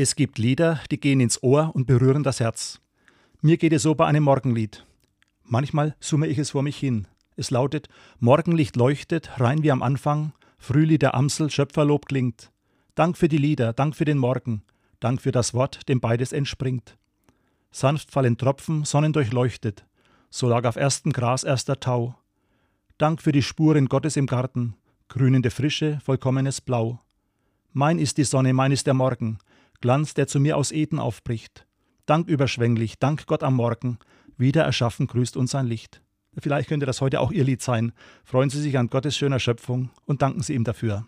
Es gibt Lieder, die gehen ins Ohr und berühren das Herz. Mir geht es so bei einem Morgenlied. Manchmal summe ich es vor mich hin. Es lautet: Morgenlicht leuchtet, rein wie am Anfang, Frühlied der Amsel, Schöpferlob klingt. Dank für die Lieder, Dank für den Morgen, Dank für das Wort, dem beides entspringt. Sanft fallen Tropfen, sonnendurchleuchtet, so lag auf erstem Gras erster Tau. Dank für die Spuren Gottes im Garten, grünende Frische, vollkommenes Blau. Mein ist die Sonne, mein ist der Morgen, Glanz, der zu mir aus Eden aufbricht. Dank überschwänglich, Dank Gott am Morgen, wieder erschaffen grüßt uns sein Licht. Vielleicht könnte das heute auch Ihr Lied sein. Freuen Sie sich an Gottes schöner Schöpfung und danken Sie ihm dafür.